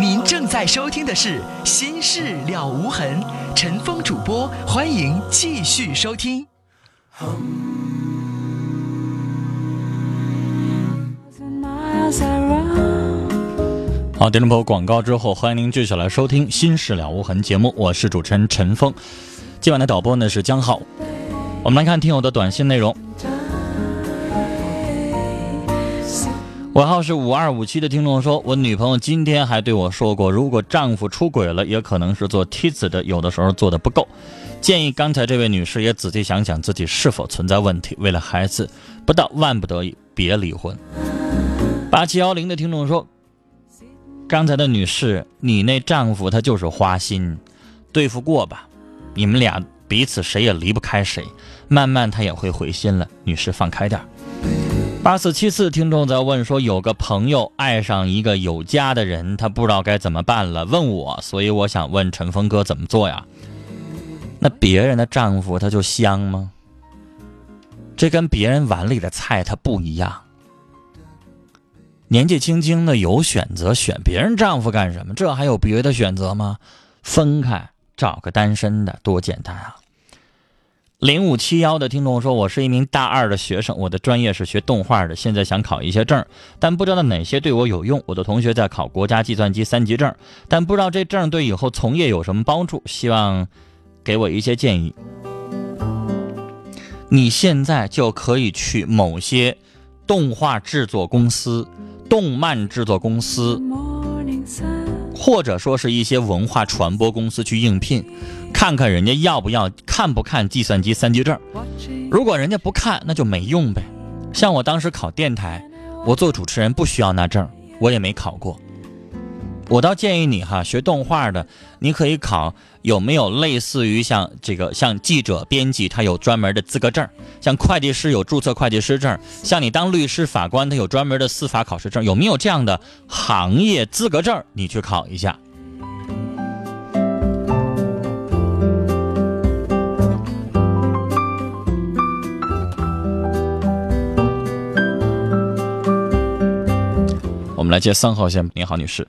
您正在收听的是《心事了无痕》，陈峰主播，欢迎继续收听。好，听众朋友，广告之后，欢迎您继续来收听《心事了无痕》节目，我是主持人陈峰。今晚的导播呢是江浩。我们来看听友的短信内容。尾号是五二五七的听众说：“我女朋友今天还对我说过，如果丈夫出轨了，也可能是做妻子的有的时候做的不够。建议刚才这位女士也仔细想想自己是否存在问题，为了孩子，不到万不得已别离婚。”八七幺零的听众说：“刚才的女士，你那丈夫他就是花心，对付过吧？你们俩彼此谁也离不开谁，慢慢他也会回心了。女士放开点。”八四七四听众在问说：“有个朋友爱上一个有家的人，他不知道该怎么办了，问我，所以我想问陈峰哥怎么做呀？那别人的丈夫他就香吗？这跟别人碗里的菜他不一样。年纪轻轻的有选择，选别人丈夫干什么？这还有别的选择吗？分开找个单身的，多简单啊！”零五七幺的听众说：“我是一名大二的学生，我的专业是学动画的，现在想考一些证，但不知道哪些对我有用。我的同学在考国家计算机三级证，但不知道这证对以后从业有什么帮助，希望给我一些建议。你现在就可以去某些动画制作公司、动漫制作公司。”或者说是一些文化传播公司去应聘，看看人家要不要看不看计算机三级证。如果人家不看，那就没用呗。像我当时考电台，我做主持人不需要那证，我也没考过。我倒建议你哈，学动画的，你可以考有没有类似于像这个像记者、编辑，他有专门的资格证；像会计师有注册会计师证；像你当律师、法官，他有专门的司法考试证。有没有这样的行业资格证？你去考一下。我们来接三号线，你好，女士。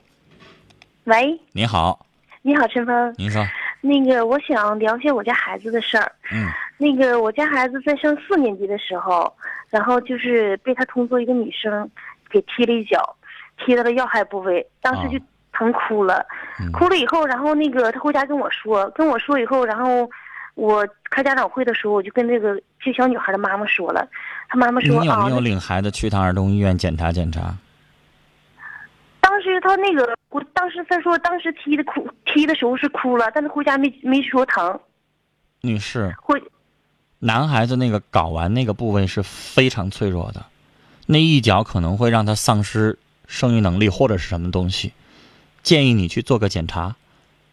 喂，你好，你好，陈峰。您说，那个我想了解我家孩子的事儿。嗯，那个我家孩子在上四年级的时候，然后就是被他同桌一个女生给踢了一脚，踢到了要害部位，当时就疼哭了。哭了以后，然后那个他回家跟我说，跟我说以后，然后我开家长会的时候，我就跟那个这小女孩的妈妈说了，她妈妈说你有没有啊，领孩子去趟儿童医院检查检查？当时他那个，我当时他说当时踢的哭，踢的时候是哭了，但是回家没没说疼，女士，会男孩子那个睾丸那个部位是非常脆弱的，那一脚可能会让他丧失生育能力或者是什么东西。建议你去做个检查，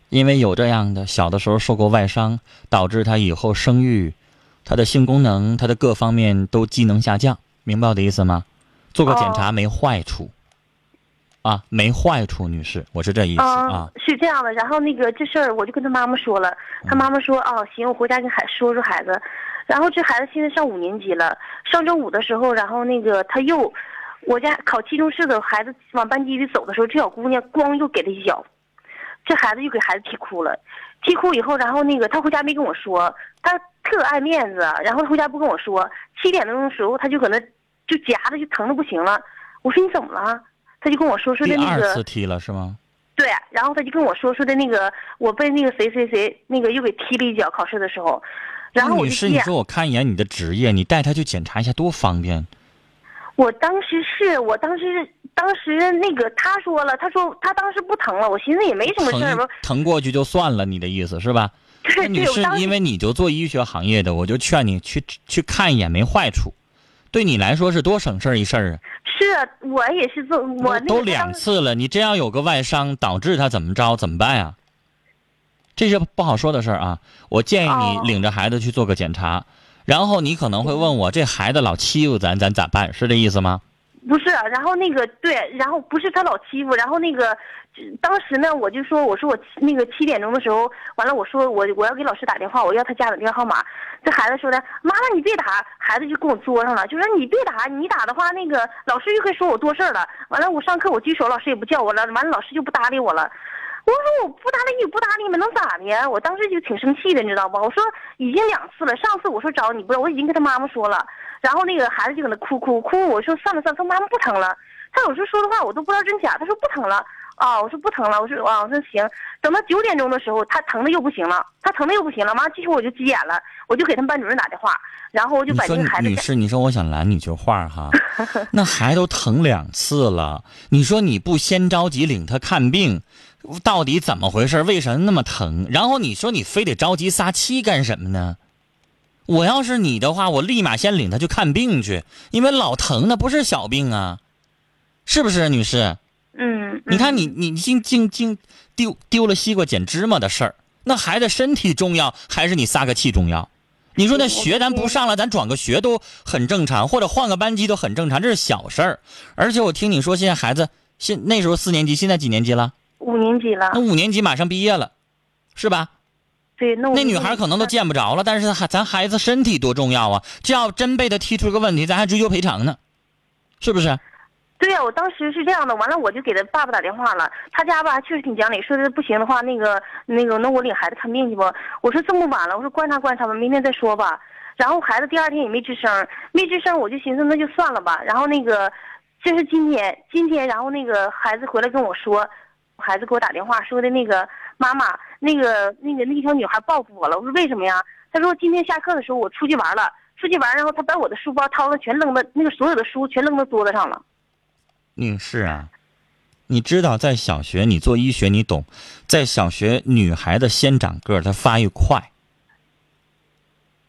因为有这样的小的时候受过外伤，导致他以后生育，他的性功能、他的各方面都机能下降，明白我的意思吗？做个检查没坏处，啊，没坏处，女士，我是这意思啊。是这样的，然后那个这事儿我就跟他妈妈说了，他妈妈说哦行，我回家跟孩说说孩子，然后这孩子现在上五年级了，上周五的时候，然后那个他又，我家考期中试的孩子往班级里走的时候，这小姑娘咣又给他一脚，这孩子又给孩子踢哭了，踢哭以后，然后那个他回家没跟我说，他特爱面子，然后他回家不跟我说，七点钟的时候他就搁那就夹的就疼的不行了，我说你怎么了？他就跟我说说第的那个。二次踢了是吗？对，然后他就跟我说说的那个，我被那个谁谁谁那个又给踢了一脚，考试的时候，然后我女士。你说我看一眼你的职业，你带他去检查一下多方便。我当时是我当时当时那个他说了，他说他当时不疼了，我寻思也没什么事儿疼吧。疼过去就算了，你的意思是吧？那对对，女士我当，时因为你就做医学行业的，我就劝你去去看一眼，没坏处，对你来说是多省事儿一事儿啊！是我也是做我那都两次了，你真要有个外伤，导致他怎么着，怎么办呀？这是不好说的事儿啊！我建议你哦领着孩子去做个检查，然后你可能会问我，这孩子老欺负咱，咱咋办？是这意思吗？不是，然后那个对，然后不是他老欺负，然后那个，当时呢，我就说，我说我那个七点钟的时候，完了，我说我我要给老师打电话，我要他家长电话号码。这孩子说的，妈妈你别打，孩子就跟我作上了，就说你别打，你打的话，那个老师就会说我多事儿了。完了，我上课我举手，老师也不叫我了，完了老师就不搭理我了。我说我不搭理你，不搭理你们能咋的呀？我当时就挺生气的，你知道不？我说已经两次了，上次我说找你不是，我已经跟他妈妈说了。然后那个孩子就搁那哭哭哭，我说算了算了，他妈妈不疼了。他有时候说的话我都不知道真假。他说不疼了啊，我说不疼了，我说啊，我说行。等到九点钟的时候，他疼的又不行了，他疼的又不行了。完了，继续我就急眼了，我就给他们班主任打电话，然后我就把这个孩子。女士，你说我想拦你句话哈，那孩子都疼两次了，你说你不先着急领他看病，到底怎么回事？为什么那么疼？然后你说你非得着急撒气干什么呢？我要是你的话，我立马先领他去看病去，因为老疼那不是小病啊，是不是，女士？嗯。你看你你净净净丢丢了西瓜捡芝麻的事儿，那孩子身体重要还是你撒个气重要？你说那学咱不上了，咱转个学都很正常，或者换个班级都很正常，这是小事儿。而且我听你说现在孩子现那时候四年级，现在几年级了？五年级了。那五年级马上毕业了，是吧？对，那那女孩可能都见不着了，但是还咱孩子身体多重要啊！这要真被他踢出个问题，咱还追究赔偿呢，是不是？对呀，我当时是这样的，完了我就给他爸爸打电话了，他家吧确实挺讲理，说的不行的话，那个那个，那我领孩子看病去不？我说这么晚了，我说观察观察吧，明天再说吧。然后孩子第二天也没吱声，没吱声，我就寻思那就算了吧。然后那个，这是今天，今天，然后那个孩子回来跟我说，孩子给我打电话说的那个妈妈。那个那个那个小女孩报复我了，我说为什么呀？他说今天下课的时候我出去玩了，出去玩，然后他把我的书包掏了，全扔到那个所有的书全扔到桌子上了。女士啊，你知道在小学你做医学你懂，在小学女孩子先长个儿，她发育快，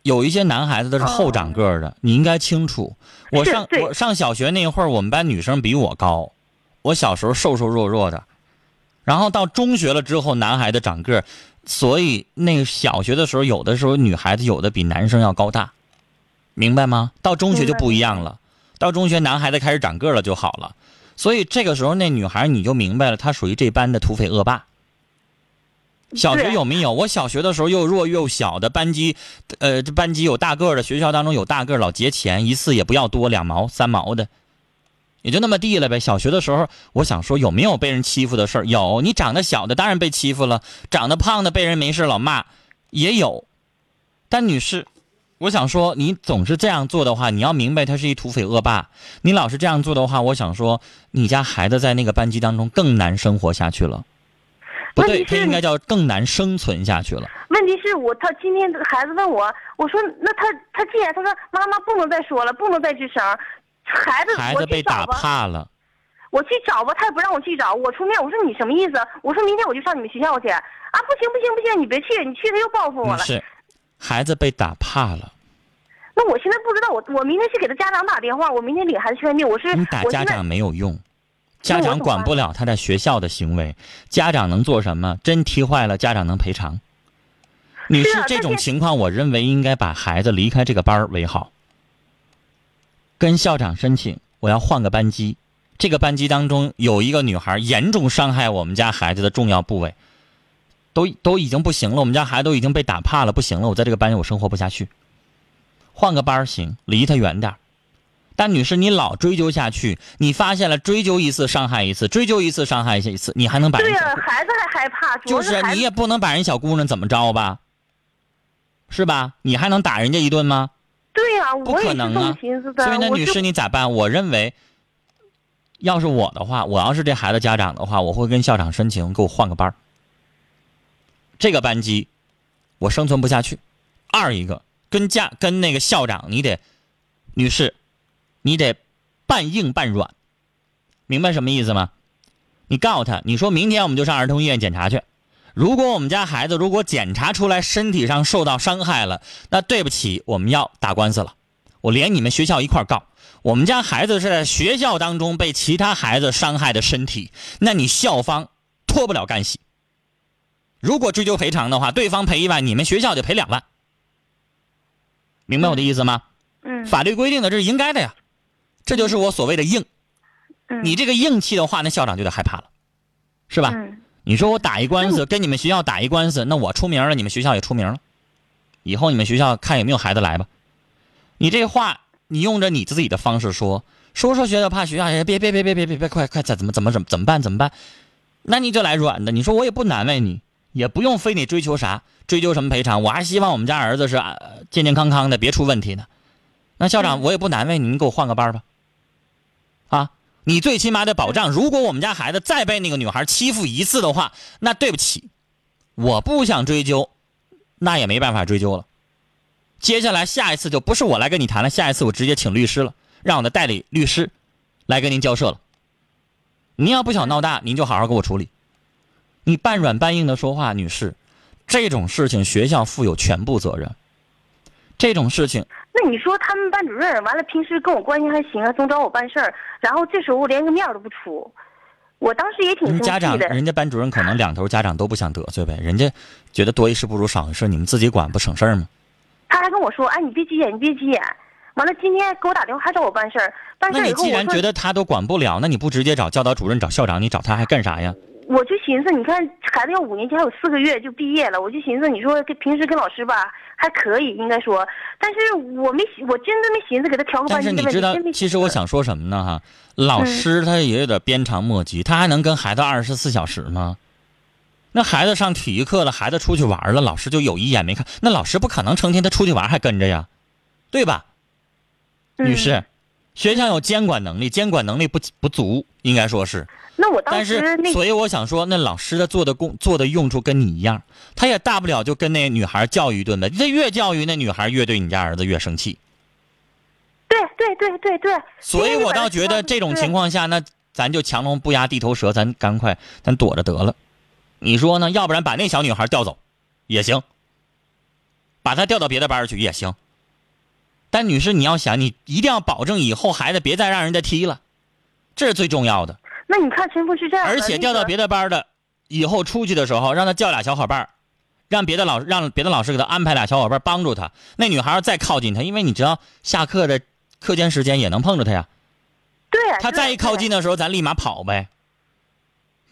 有一些男孩子都是后长个儿的，你应该清楚。我上我上小学那会儿，我们班女生比我高，我小时候瘦瘦弱弱的。然后到中学了之后，男孩子长个儿，所以那个小学的时候，有的时候女孩子有的比男生要高大，明白吗？到中学就不一样了，到中学男孩子开始长个了就好了，所以这个时候那女孩你就明白了，她属于这班的土匪恶霸。小学有没有？我小学的时候又弱又小的班级，呃，这班级有大个的，学校当中有大个老劫钱，一次也不要多两毛三毛的。也就那么地了呗。小学的时候，我想说有没有被人欺负的事儿？有，你长得小的当然被欺负了，长得胖的被人没事老骂，也有。但女士，我想说，你总是这样做的话，你要明白他是一土匪恶霸。你老是这样做的话，我想说，你家孩子在那个班级当中更难生活下去了。不对，他应该叫更难生存下去了。问题是我，他今天孩子问我，我说那他他既然他说妈妈不能再说了，不能再吱声。孩子，孩子被打怕了，我去找吧，他也不让我去找。我出面，我说你什么意思？我说明天我就上你们学校去。啊，不行不行不行，你别去，你去他又报复我了。是，孩子被打怕了。那我现在不知道，我我明天去给他家长打电话，我明天领孩子去看病。我是你打家长没有用，家长管不了他在学校的行为，家长能做什么？真踢坏了，家长能赔偿。你是，这种情况，我认为应该把孩子离开这个班儿为好。跟校长申请，我要换个班级。这个班级当中有一个女孩严重伤害我们家孩子的重要部位，都都已经不行了。我们家孩子都已经被打怕了，不行了。我在这个班我生活不下去，换个班行，离他远点但女士，你老追究下去，你发现了追究一次伤害一次，追究一次伤害一次，你还能把人？对呀，孩子还害怕。就是你也不能把人小姑娘怎么着吧？是吧？你还能打人家一顿吗？对呀，不可能啊！所以那女士你咋办？我认为，要是我的话，我要是这孩子家长的话，我会跟校长申请给我换个班这个班级我生存不下去。二一个跟家跟那个校长，你得，女士，你得半硬半软，明白什么意思吗？你告诉他，你说明天我们就上儿童医院检查去。如果我们家孩子如果检查出来身体上受到伤害了，那对不起，我们要打官司了。我连你们学校一块告。我们家孩子是在学校当中被其他孩子伤害的身体，那你校方脱不了干系。如果追究赔偿的话，对方赔一万，你们学校就赔两万。明白我的意思吗？嗯。法律规定的这是应该的呀，这就是我所谓的硬。嗯你这个硬气的话，那校长就得害怕了，是吧？嗯你说我打一官司，跟你们学校打一官司，那我出名了，你们学校也出名了，以后你们学校看有没有孩子来吧。你这话，你用着你自己的方式说，说说学校怕学校，哎，别别别别别别别，快快怎怎么怎么怎么怎么办怎么办？那你就来软的，你说我也不难为你，也不用非得追求啥，追究什么赔偿，我还希望我们家儿子是呃健健康康的，别出问题呢。那校长，嗯我也不难为你，你给我换个班吧。啊，你最起码得保障，如果我们家孩子再被那个女孩欺负一次的话，那对不起，我不想追究，那也没办法追究了。接下来下一次就不是我来跟你谈了，下一次我直接请律师了，让我的代理律师来跟您交涉了。您要不想闹大，您就好好给我处理。你半软半硬的说话，女士，这种事情学校负有全部责任。这种事情，那你说他们班主任完了，平时跟我关系还行啊，总找我办事儿，然后这时候连个面儿都不出，我当时也挺生人家长。人家班主任可能两头家长都不想得罪呗，人家觉得多一事不如少一事，你们自己管不省事儿吗？他还跟我说：“哎，你别急眼，你别急眼。”完了，今天给我打电话还找我办事儿，办事那你儿以后我说既然觉得他都管不了，那你不直接找教导主任、找校长，你找他还干啥呀？我就寻思，你看孩子要五年级，还有四个月就毕业了，我就寻思，你说跟平时跟老师吧还可以，应该说，但是我没寻，我真的没寻思给他调个。但是你知道，其实我想说什么呢？哈，老师他也有点鞭长莫及，他还能跟孩子二十四小时吗？那孩子上体育课了，孩子出去玩了，老师就有一眼没看，那老师不可能成天他出去玩还跟着呀，对吧？女士嗯，学校有监管能力，监管能力不不足，应该说是。那我当但是，时那所以我想说，那老师的做的工做的用处跟你一样，他也大不了就跟那女孩教育一顿呗。这越教育那女孩，越对你家儿子越生气。对对对对对，所以我倒觉得这种情况，下，那咱就强龙不压地头蛇，咱赶快咱躲着得了。你说呢？要不然把那小女孩调走，也行。把她调到别的班去也行。但女士，你要想，你一定要保证以后孩子别再让人家踢了，这是最重要的。那你看陈峰是这样，而且调到别的，班的，以后出去的时候，让他叫俩小伙伴儿，让别的老让别的老师给他安排俩小伙伴帮助他。那女孩儿再靠近他，因为你知道下课的课间时间也能碰着他呀。对，他再一靠近的，时候，咱立马跑呗。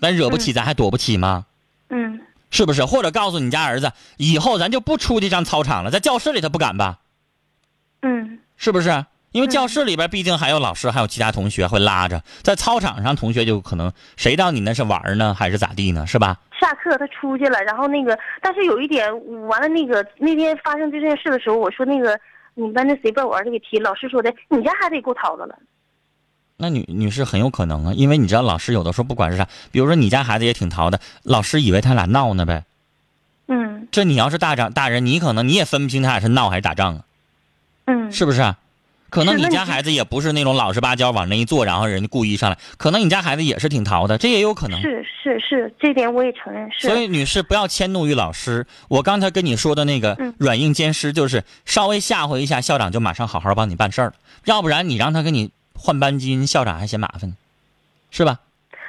咱惹不起，咱还躲不起吗？嗯，是不是？或者告诉你家儿子，以后咱就不出去上操场了，在教室里他不敢吧？嗯是不是？因为教室里边毕竟还有老师，还有其他同学会拉着，在操场上同学就可能谁知道你那是玩呢，还是咋地呢？是吧？下课他出去了，然后那个，但是有一点，完了那个那天发生这件事的时候，我说那个你们班那谁把我儿子给踢了，老师说的，你家孩子也够淘的了。那女女士很有可能啊，因为你知道老师有的时候不管是啥，比如说你家孩子也挺淘的，老师以为他俩闹呢呗。嗯这你要是大长大人，你可能你也分不清他俩是闹还是打仗啊，嗯，是不是啊？可能你家孩子也不是那种老实巴交往那一坐，然后人家故意上来，可能你家孩子也是挺淘的，这也有可能。是是是，这点我也承认是。所以，女士不要迁怒于老师。我刚才跟你说的那个嗯软硬兼施，就是稍微吓唬一下校长，就马上好好帮你办事儿了。要不然你让他给你换班级，校长还嫌麻烦呢，是吧？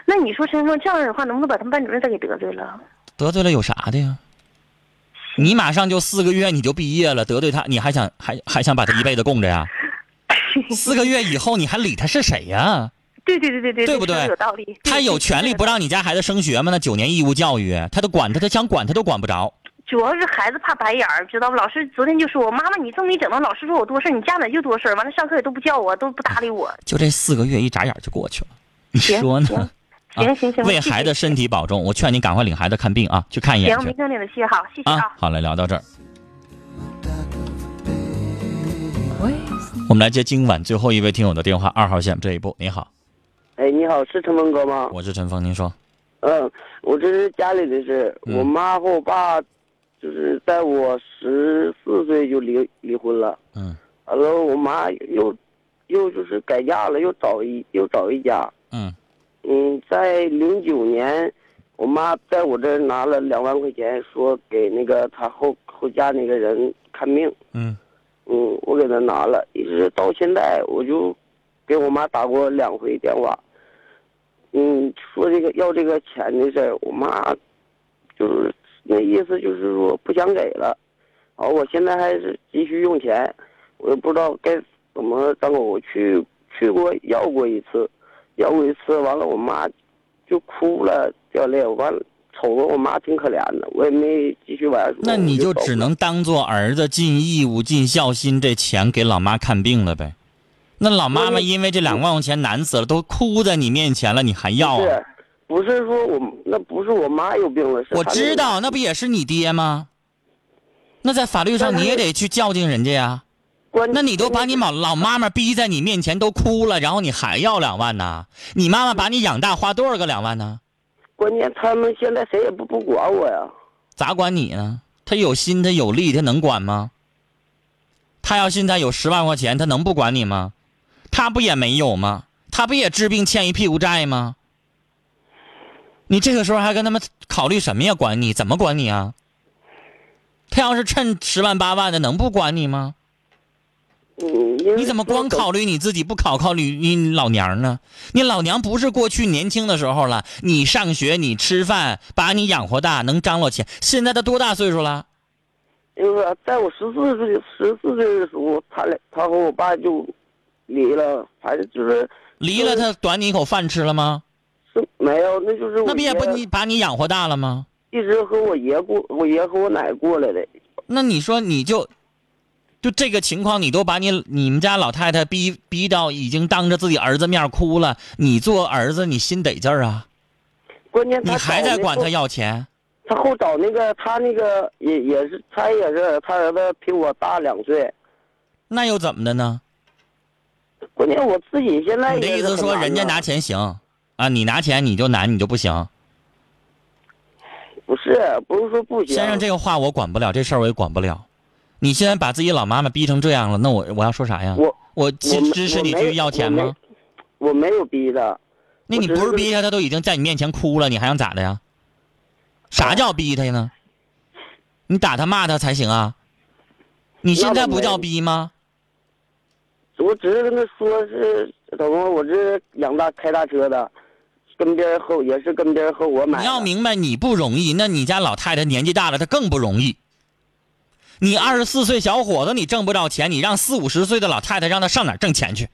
那你说陈峰这样的话，能不能把他们班主任再给得罪了？得罪了有啥的呀？你马上就四个月你就毕业了，得罪他，你还想还还想把他一辈子供着呀？四个月以后你还理他是谁呀？对对对对对，对不对有道理。他有权利不让你家孩子升学吗？那九年义务教育，他都管他，他想管他都管不着。主要是孩子怕白眼儿，知道吧？老师昨天就说我妈妈，你这么一整的，老师说我多事儿，你家长就多事儿，完了上课也都不叫我，都不搭理我。就这四个月一眨眼就过去了，你说呢？行啊行行为孩子身体保重，我劝你赶快领孩子看病啊，去看一眼行，去没听你的谢好，谢谢啊。好嘞，聊到这儿，我们来接今晚最后一位听友的电话，二号线这一步。你好，哎，你好，是陈峰哥吗？我是陈峰，您说。嗯，我这是家里的事。嗯我妈和我爸，就是在我十四岁就离离婚了。嗯完了，我妈又又就是改嫁了，又找一又找一家。嗯嗯，在零九年，我妈在我这儿拿了两万块钱，说给那个她后后家那个人看病。嗯嗯，我给他拿了，一直到现在，我就给我妈打过两回电话。嗯，说这个要这个钱的事儿，我妈就是那意思，就是说不想给了。啊，我现在还是急需用钱，我也不知道该怎么张口。我去去过要过一次，要过一次，完了我妈就哭了，掉泪，完了瞅着我妈挺可怜的，我也没继续往下说。那你就只能当做儿子尽义务、尽孝心，这钱给老妈看病了呗。那老妈妈因为这两万块钱难死了，都哭在你面前了，你还要啊？是，不是说我那不是我妈有病了，是我知道，那不也是你爹吗？那在法律上你也得去较劲人家呀。那你都把你老老妈妈逼在你面前都哭了，然后你还要两万呢？你妈妈把你养大花多少个两万呢？关键他们现在谁也不不管我呀。咋管你呢？他有心，他有力，他能管吗？他要现在有十万块钱，他能不管你吗？他不也没有吗？他不也治病欠一屁股债吗？你这个时候还跟他们考虑什么呀？管你怎么管你啊？他要是趁十万八万的，能不管你吗？嗯，你怎么光考虑你自己，不考考虑你老娘呢？你老娘不是过去年轻的时候了，你上学，你吃饭，把你养活大，能张罗钱。现在他多大岁数了？就是在我十四岁十四岁的时候，他俩他和我爸就离了，反正就是离了他短你一口饭吃了吗？是没有，那就是我那不也不你把你养活大了吗？一直和我爷过，我爷和我奶过来的。那你说你就，就这个情况，你都把你你们家老太太逼逼到已经当着自己儿子面哭了，你做儿子你心得劲儿啊？关键他你还在管他要，钱？他后找那个他那个也也是他也是他儿子比我大两岁。那又怎么的呢？关键我自己现在你的意思说人家拿钱行啊？你拿钱你就难，你就不行？不是不是说不行，先生，这个话我管不了，这事儿我也管不了。你现在把自己老妈妈逼成这样了，那我我要说啥呀？我我支支持你去要钱吗？我没有逼他，那你不是逼他，他都已经在你面前哭了，你还想咋的呀？啥叫逼他呢？你打他骂他才行啊！你现在不叫逼吗？我只是跟他说是怎么，我这养大开大车的，跟别人和也是跟别人和我买。你要明白，你不容易，那你家老太太年纪大了，她更不容易。你二十四岁小伙子，你挣不着钱，你让四五十岁的老太太让她上哪挣钱去？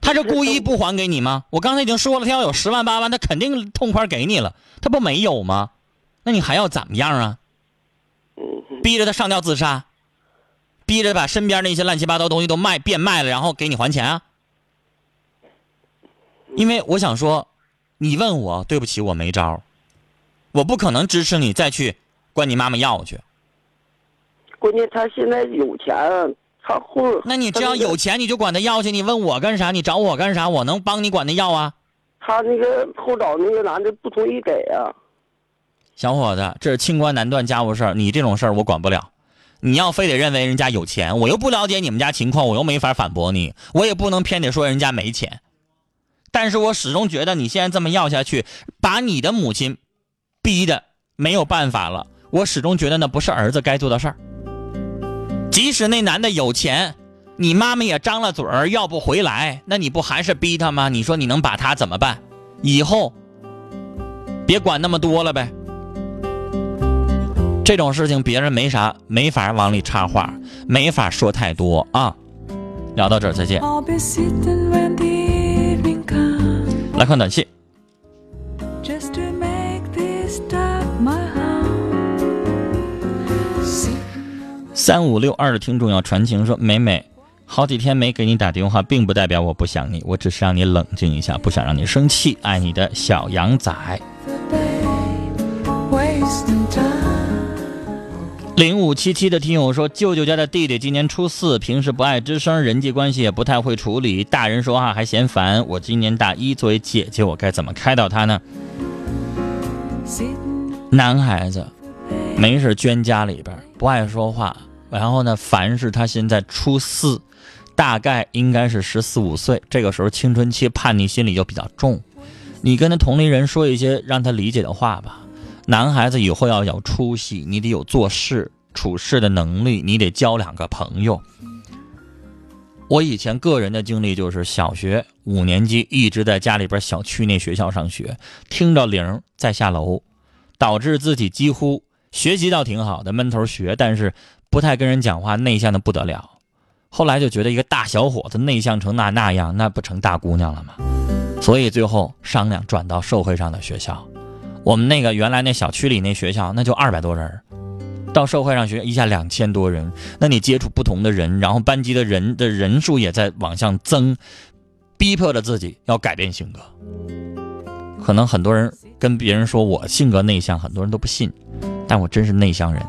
她是故意不还给你吗？我刚才已经说了，她要有十万八万，她肯定痛快给你了，她不没有吗？那你还要怎么样啊？逼着她上吊自杀，逼着把身边那些乱七八糟东西都卖变卖了，然后给你还钱啊？因为我想说，你问我，对不起，我没招我不可能支持你再去管你妈妈要去。关键他现在有钱，他会那你只要他那个有钱，你就管他要去。你问我干啥？你找我干啥？我能帮你管他要啊？他那个后找那个男的不同意给啊。小伙子，这是清官难断家务事儿，你这种事儿我管不了。你要非得认为人家有钱，我又不了解你们家情况，我又没法反驳你，我也不能偏得说人家没钱。但是我始终觉得你现在这么要下去，把你的母亲逼的没有办法了。我始终觉得那不是儿子该做的事儿。即使那男的有钱，你妈妈也张了嘴儿要不回来，那你不还是逼他吗？你说你能把他怎么办？以后别管那么多了呗。这种事情别人没啥没法往里插话，没法说太多啊。聊到这儿再见。来看短信，三五六二的听众要传情说：“美美，好几天没给你打电话，并不代表我不想你，我只是让你冷静一下，不想让你生气。爱你的小羊仔。零五七七的听友说，舅舅家的弟弟今年初四，平时不爱吱声，人际关系也不太会处理，大人说话还嫌烦。我今年大一，作为姐姐，我该怎么开导他呢？男孩子没事捐家里边，不爱说话，然后呢，凡是他现在初四，大概应该是十四五岁，这个时候青春期叛逆心理就比较重。你跟他同龄人说一些让他理解的话吧。男孩子以后要有出息，你得有做事处事的能力，你得交两个朋友。我以前个人的经历就是，小学五年级一直在家里边小区那学校上学，听着铃再下楼，导致自己几乎学习倒挺好的，闷头学，但是不太跟人讲话，内向的不得了。后来就觉得一个大小伙子内向成那那样，那不成大姑娘了吗？所以最后商量转到社会上的学校。我们那个原来那小区里那学校，那就二百多人，到社会上学一下两千多人。那你接触不同的人，然后班级的人的人数也在往上增，逼迫着自己要改变性格。可能很多人跟别人说我性格内向，很多人都不信，但我真是内向人。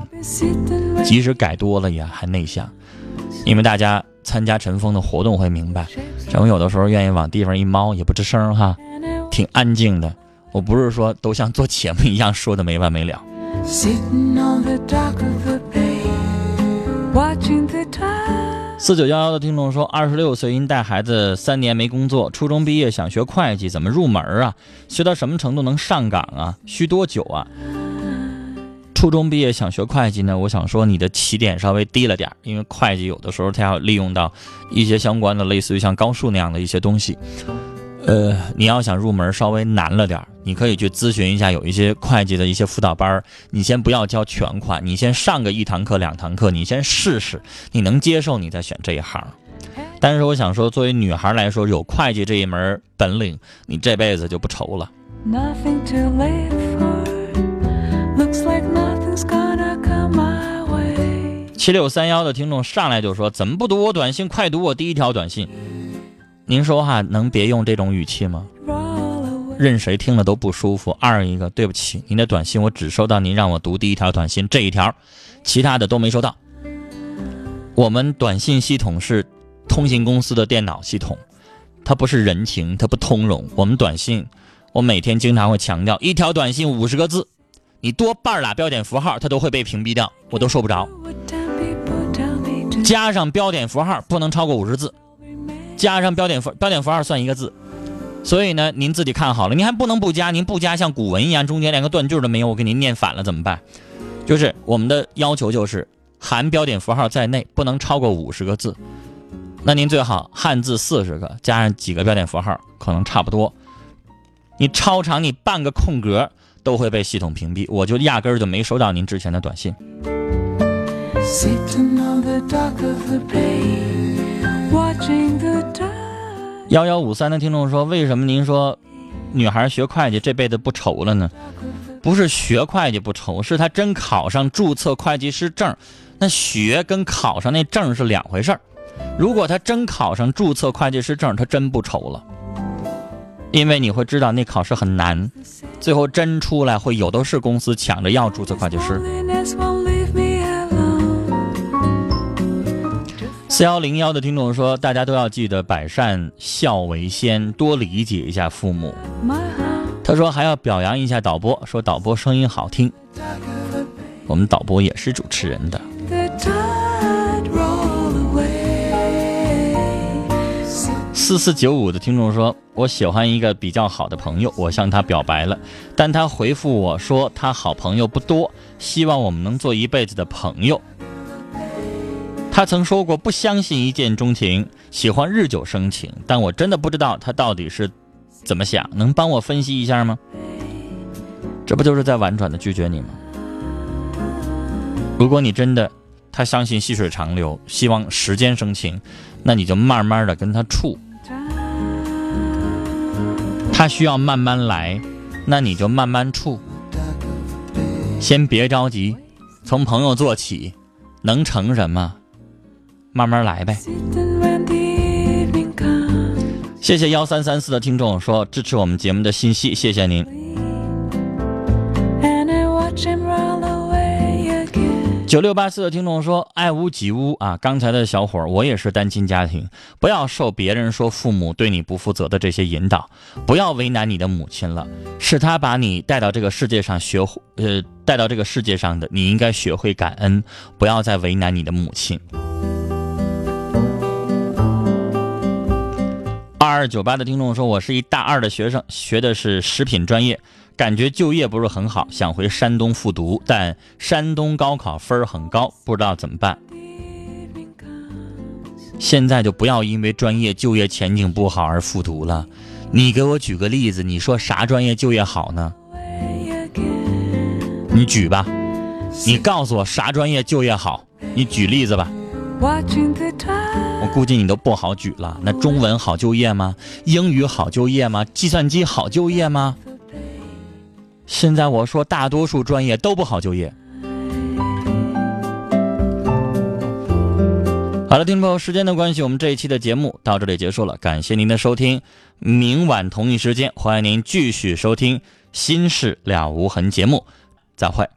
即使改多了也还内向，因为大家参加陈峰的活动会明白，陈峰有的时候愿意往地方一猫也不吱声哈，挺安静的。我不是说都像做节目一样说的没完没了。四九幺幺的听众说，二十六岁因带孩子三年没工作，初中毕业想学会计，怎么入门啊？学到什么程度能上岗啊？需多久啊？初中毕业想学会计呢？我想说你的起点稍微低了点儿，因为会计有的时候它要利用到一些相关的，类似于像高数那样的一些东西。呃，你要想入门稍微难了点儿，你可以去咨询一下，有一些会计的一些辅导班儿。你先不要交全款，你先上个一堂课、两堂课，你先试试，你能接受，你再选这一行。但是我想说，作为女孩来说，有会计这一门本领，你这辈子就不愁了。Nothing to live for. 七六三幺的听众上来就说：“怎么不读我短信？快读我第一条短信！”您说话，能别用这种语气吗？任谁听了都不舒服。二一个，对不起，您的短信我只收到您让我读第一条短信这一条，其他的都没收到。我们短信系统是通信公司的电脑系统，它不是人情，它不通融。我们短信，我每天经常会强调，一条短信五十个字，你多半拉标点符号，它都会被屏蔽掉，我都收不着。加上标点符号不能超过五十字，加上标点符标点符号算一个字，所以呢，您自己看好了，您还不能不加，您不加像古文一样，中间连个断句都没有，我给您念反了怎么办？就是我们的要求就是含标点符号在内不能超过五十个字，那您最好汉字四十个，加上几个标点符号，可能差不多。你超长，你半个空格都会被系统屏蔽，我就压根儿就没收到您之前的短信。幺幺五三的听众说：“为什么您说女孩学会计这辈子不愁了呢？不是学会计不愁，是她真考上注册会计师证，那学跟考上那证是两回事儿。如果她真考上注册会计师证，她真不愁了，因为你会知道那考试很难，最后真出来会有的是公司抢着要注册会计师。”四幺零幺的听众说：“大家都要记得百善孝为先，多理解一下父母。”他说还要表扬一下导播，说导播声音好听。我们导播也是主持人的。四四九五的听众说，我喜欢一个比较好的朋友，我向他表白了，但他回复我说他好朋友不多，希望我们能做一辈子的朋友。他曾说过不相信一见钟情，喜欢日久生情，但我真的不知道他到底是怎么想，能帮我分析一下吗？这不就是在婉转的拒绝你吗？如果你真的他相信细水长流，希望时间生情，那你就慢慢的跟他处。他需要慢慢来，那你就慢慢处。先别着急，从朋友做起，能成什么？慢慢来呗。谢谢幺三三四的听众说支持我们节目的信息，谢谢您。九六八四的听众说：“爱屋及乌啊！刚才的小伙儿，我也是单亲家庭，不要受别人说父母对你不负责的这些引导，不要为难你的母亲了，是她把你带到这个世界上学，呃，带到这个世界上的，你应该学会感恩，不要再为难你的母亲。”二二九八的听众说：“我是一大二的学生，学的是食品专业，感觉就业不是很好，想回山东复读，但山东高考分很高，不知道怎么办。现在就不要因为专业就业前景不好而复读了。你给我举个例子，你说啥专业就业好呢？你举吧，你告诉我啥专业就业好，你举例子吧。我.估计你都不好举了。那中文好就业吗？英语好就业吗？计算机好就业吗？现在我说大多数专业都不好就业。好了，听众朋友，时间的关系，我们这一期的节目到这里结束了，感谢您的收听。明晚同一时间，欢迎您继续收听《心事了无痕》节目，再会。